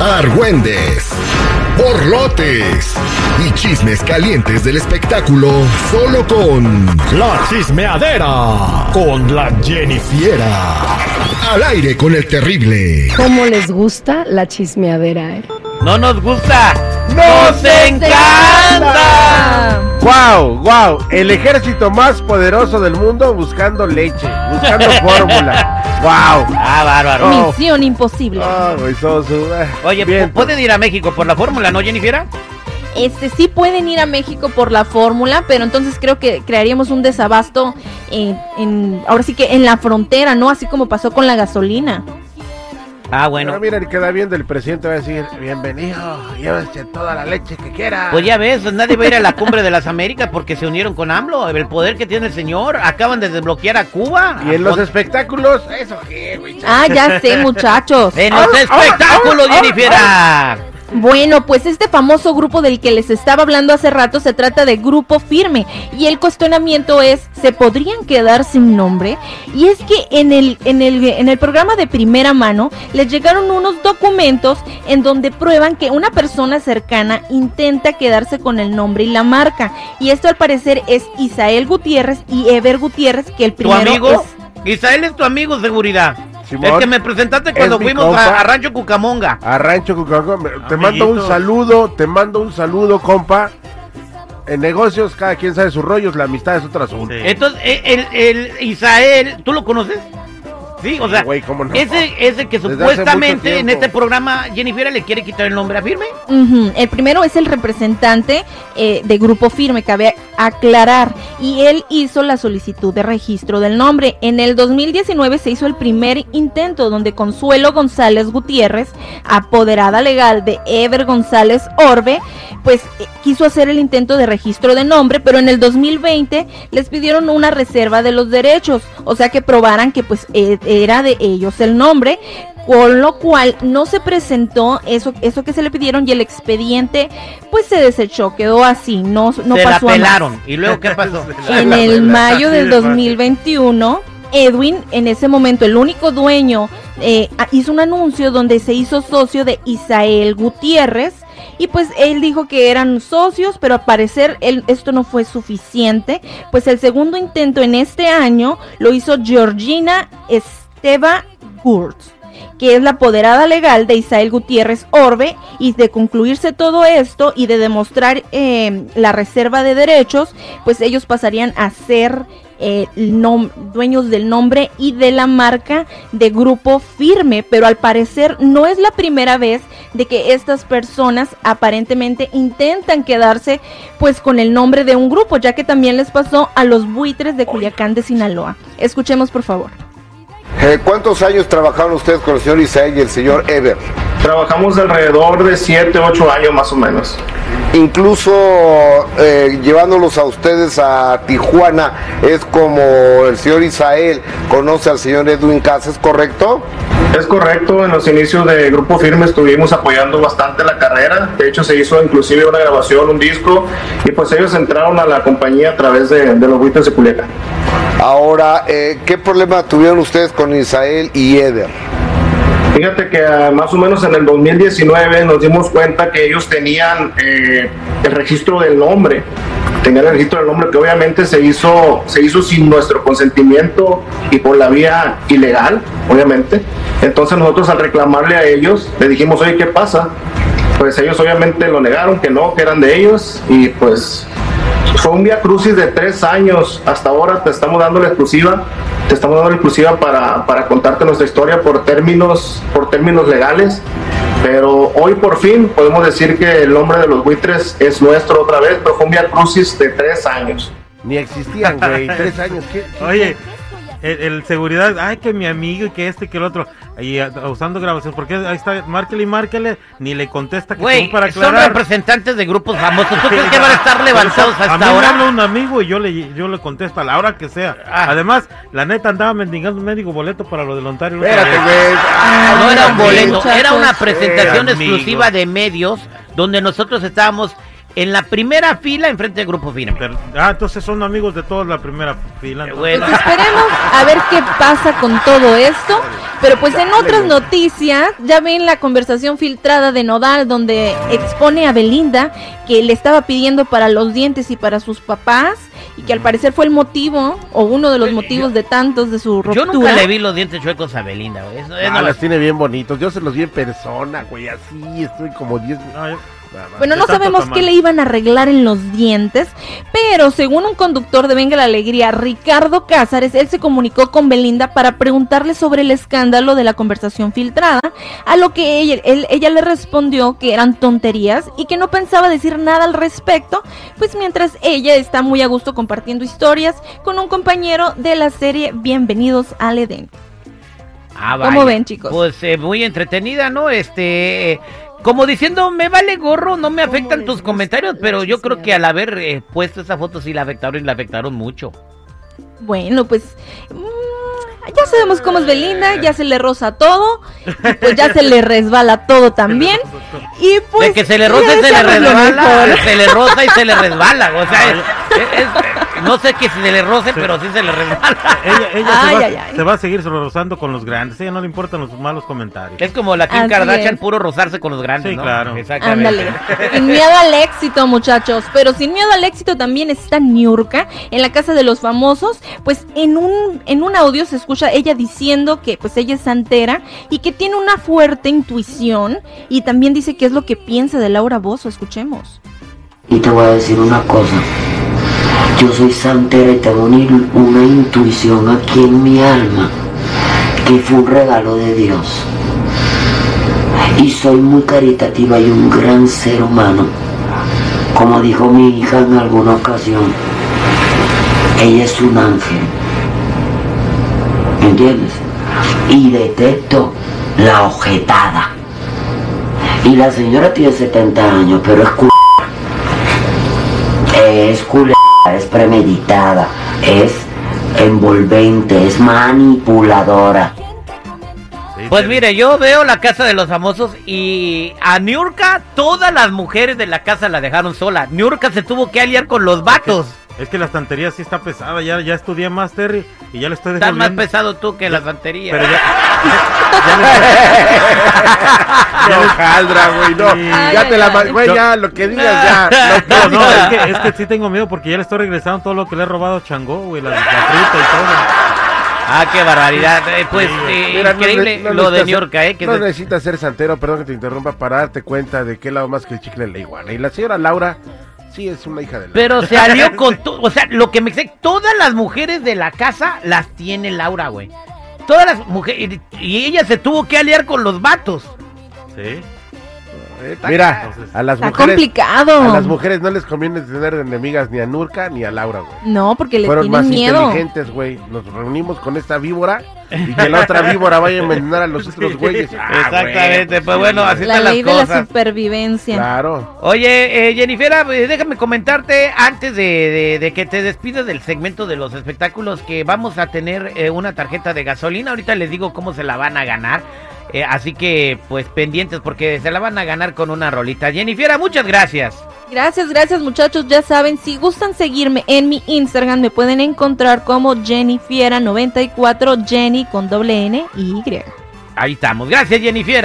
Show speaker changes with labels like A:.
A: argüendes, borlotes y chismes calientes del espectáculo solo con La Chismeadera con la Jennifiera. Al aire con el terrible.
B: ¿Cómo les gusta la chismeadera, eh?
C: No nos gusta, nos encanta.
D: ¡Wow! ¡Wow! El ejército más poderoso del mundo buscando leche, buscando fórmula. ¡Wow!
C: Ah, bárbaro.
B: Misión imposible.
D: Ah, güey, sos, eh,
C: Oye,
D: bien,
C: ¿pueden ir a México por la fórmula, no, Jennifer?
E: Este sí pueden ir a México por la fórmula, pero entonces creo que crearíamos un desabasto en, en- ahora sí que en la frontera, ¿no? Así como pasó con la gasolina.
C: Ah,
D: Pero
C: bueno.
D: mira, queda bien del presidente, va a decir, bienvenido, llévese toda la leche que quiera.
C: Pues ya ves, nadie va a ir a la cumbre de las Américas porque se unieron con AMLO. El poder que tiene el señor. Acaban de desbloquear a Cuba.
D: Y en los
C: Con-
D: espectáculos, eso qué, güey.
E: Ah, ya sé, muchachos.
C: En los espectáculos, Jennifer.
E: Bueno, pues este famoso grupo del que les estaba hablando hace rato se trata de Grupo Firme y el cuestionamiento es, ¿se podrían quedar sin nombre? Y es que en el, en el, en el programa de primera mano les llegaron unos documentos en donde prueban que una persona cercana intenta quedarse con el nombre y la marca. Y esto al parecer es Isael Gutiérrez y Ever Gutiérrez, que el
C: ¿Tu
E: primero
C: amigo?
E: es...
C: Isael es tu amigo, seguridad.
D: Simón.
C: el que me presentaste cuando fuimos a, a Rancho Cucamonga.
D: A Rancho Cucamonga, te mando un saludo, te mando un saludo, compa. En negocios, cada quien sabe sus rollos, la amistad es otro asunto.
F: Sí.
C: Entonces, eh, el, el Isael, ¿tú lo conoces? Sí, o sea,
D: güey, ¿cómo no?
C: ese, ese que supuestamente en este programa Jennifer le quiere quitar el nombre a Firme.
E: El primero es el representante eh, de Grupo Firme, cabe aclarar, y él hizo la solicitud de registro del nombre. En el 2019 se hizo el primer intento donde Consuelo González Gutiérrez, apoderada legal de Ever González Orbe, pues eh, quiso hacer el intento de registro de nombre, pero en el 2020 les pidieron una reserva de los derechos, o sea que probaran que pues eh, era de ellos el nombre, con lo cual no se presentó eso, eso que se le pidieron y el expediente pues se desechó, quedó así, no, no
C: se la
E: pasó a más.
C: pelaron. ¿Y luego qué pasó?
E: En el mayo del
F: de fácil.
E: 2021, Edwin, en ese momento el único dueño, eh, hizo un anuncio donde se hizo socio de Isael Gutiérrez. Y pues él dijo que eran socios, pero al parecer él- esto no fue suficiente. Pues el segundo intento en este año lo hizo Georgina Esteba Kurtz que es la apoderada legal de Isael Gutiérrez Orbe, y de concluirse todo esto y de demostrar eh, la reserva de derechos, pues ellos pasarían a ser eh, dueños del nombre y de la marca de Grupo Firme, pero al parecer no es la primera vez de que estas personas aparentemente intentan quedarse pues con el nombre de un grupo, ya que también les pasó a los buitres de Culiacán de Sinaloa. Escuchemos por favor.
G: Eh, ¿Cuántos años trabajaron ustedes con el señor Isael y el señor Ever?
H: Trabajamos alrededor de 7, 8 años más o menos.
G: Incluso eh, llevándolos a ustedes a Tijuana, es como el señor Isael conoce al señor Edwin Casas, ¿correcto?
H: Es correcto, en los inicios de Grupo Firme estuvimos apoyando bastante la carrera. De hecho, se hizo inclusive una grabación, un disco, y pues ellos entraron a la compañía a través de, de los buitres de Culiacán.
G: Ahora, eh, ¿qué problema tuvieron ustedes con Isael y Eder?
H: Fíjate que ah, más o menos en el 2019 nos dimos cuenta que ellos tenían eh, el registro del nombre. Tenían el registro del nombre que obviamente se hizo, se hizo sin nuestro consentimiento y por la vía ilegal, obviamente. Entonces nosotros al reclamarle a ellos, le dijimos, oye, ¿qué pasa? Pues ellos obviamente lo negaron, que no, que eran de ellos y pues fue un vía crucis de tres años. Hasta ahora te estamos dando la exclusiva. Te estamos dando la exclusiva para, para contarte nuestra historia por términos, por términos legales. Pero hoy por fin podemos decir que el nombre de los buitres es nuestro otra vez, pero fue un vía crucis de tres años.
D: Ni existían, güey, tres años. ¿qué- qué-
F: Oye, el, el seguridad, ay, que mi amigo y que este y que el otro. Y ah, usando grabación, porque ahí está, márquele y márquele, ni le contesta que
C: Güey,
F: son para
C: son
F: aclarar.
C: representantes de grupos famosos. ¿Tú crees que van a estar levantados
F: a mí
C: hasta
F: me
C: ahora?
F: habla un amigo y yo le, yo le contesto a la hora que sea.
C: Ah.
F: Además, la neta andaba mendigando un médico boleto para lo del Ontario.
D: Espérate, güey.
C: No era un boleto, era una presentación
F: Eh,
C: exclusiva de medios donde nosotros estábamos en la primera fila enfrente del grupo firme.
F: Pero- ah, entonces son amigos de todos la primera fila. ¿no?
C: bueno.
E: Pues esperemos a ver qué pasa con todo esto. Pero pues en otras noticias, ya ven la conversación filtrada de Nodal donde expone a Belinda que le estaba pidiendo para los dientes y para sus papás y que al parecer fue el motivo o uno de los motivos de tantos de su
C: Yo
E: ruptura.
C: nunca le vi los dientes chuecos a Belinda, güey. Eso- eso
D: Ah,
C: no-
D: las tiene bien bonitos. Yo se los vi en persona, güey. Así estoy como 10.
F: No, yo-
D: Nada más.
E: Bueno, no sabemos qué le iban a arreglar en los dientes, pero según un conductor de Venga la Alegría, Ricardo Cázares, él se comunicó con Belinda para preguntarle sobre el escándalo de la conversación filtrada, a lo que ella, él- ella le respondió que eran tonterías y que no pensaba decir nada al respecto, pues mientras ella está muy a gusto compartiendo historias con un compañero de la serie Bienvenidos al Edén.
C: Ah,
E: ¿Cómo ven, chicos?
C: Pues eh, muy entretenida, ¿no? Este, eh, como diciendo, me vale gorro, no me afectan tus comentarios, pero yo creo que al haber eh, puesto esa foto sí la afectaron y la afectaron mucho.
E: Bueno, pues mm, ya sabemos cómo es Belinda, ya se le roza todo, pues ya se le resbala todo también. Y pues
C: de que se le roza y se le resbala, se le roza y se le resbala, o sea, es- es- no sé que se le roce, pero sí se le resbala.
F: Ella, ella
E: Ay,
F: se, va,
E: ay, ay.
F: se va a seguir rozando con los grandes. A ella no le importan los malos comentarios.
C: Es como la Kim
E: Así
C: Kardashian,
E: es.
C: puro rozarse con los grandes,
F: Sí,
C: ¿no?
F: claro.
C: Exactamente.
E: Ándale. Sin miedo al éxito, muchachos. Pero sin miedo al éxito también está Niurka en la casa de los famosos. Pues en un, en un audio se escucha ella diciendo que pues ella es santera y que tiene una fuerte intuición. Y también dice qué es lo que piensa de Laura Bozo. Escuchemos.
I: Y te voy a decir una cosa. Yo soy santera y tengo una, intuición aquí en mi alma que fue un regalo de Dios. Y soy muy caritativa y un gran ser humano. Como dijo mi hija en alguna ocasión, ella es un ángel. ¿Me entiendes? Y detecto la ojetada. Y la señora tiene 70 años, pero es cu es culera, es premeditada, es envolvente, es manipuladora.
C: Pues mire, yo veo la casa de los famosos y a Niurka todas las mujeres de la casa la dejaron sola. Niurka se tuvo que aliar con los vatos.
F: Es que la estantería sí está pesada. Ya, ya estudié más, Terry, y ya le estoy
C: Estás más pesado tú que la santería.
F: Pero ya,
D: No, Jaldra, güey, no.
F: Sí.
D: ya
E: Ay,
D: te la.
E: ay, ay.
D: Güey, ya, lo que digas ya.
F: No, no, es que, es que sí tengo miedo porque ya le estoy regresando todo lo que le he robado a Changó, güey, la, la fruta y todo.
C: Ah, qué barbaridad. Eh, pues eh,
D: Mira,
C: increíble
D: no
C: lo de Niurka,
D: ser-
C: eh. Que
D: no
C: se-
D: necesitas ser santero, perdón que te interrumpa, para darte cuenta de qué lado más que el chicle en la iguana. Y la señora Laura, sí es una hija de la.
C: Pero se alió con todo. O sea, lo que me dice, todas las mujeres de la casa las tiene Laura, güey. Todas las mujeres. Y ella se tuvo que aliar con los vatos.
F: Sí.
D: Mira,
F: Entonces-
D: a las
E: Está
D: mujeres.
E: complicado.
D: A las mujeres no les conviene tener enemigas ni a Nurka ni a Laura, güey.
E: No, porque le
D: Fueron más
E: tienen miedo.
D: inteligentes, güey. Nos reunimos con esta víbora y que la otra víbora vaya a envenenar a los otros güeyes. Ah,
C: Exactamente.
D: güey,
C: Pues bueno, así
E: La
C: están las
E: ley de la supervivencia.
D: Claro.
C: Oye, eh, Jennifer, déjame comentarte antes de, de- de que te despidas del segmento de los espectáculos que vamos a tener eh, una tarjeta de gasolina. Ahorita les digo cómo se la van a ganar. Eh, así que, pues, pendientes porque se la van a ganar con una rolita. Jennifer, muchas gracias.
E: Gracias, gracias muchachos. Ya saben, si gustan seguirme en mi Instagram, me pueden encontrar como Jennifiera94, Jenny con doble N y Y.
C: Ahí estamos. Gracias, Jennifer.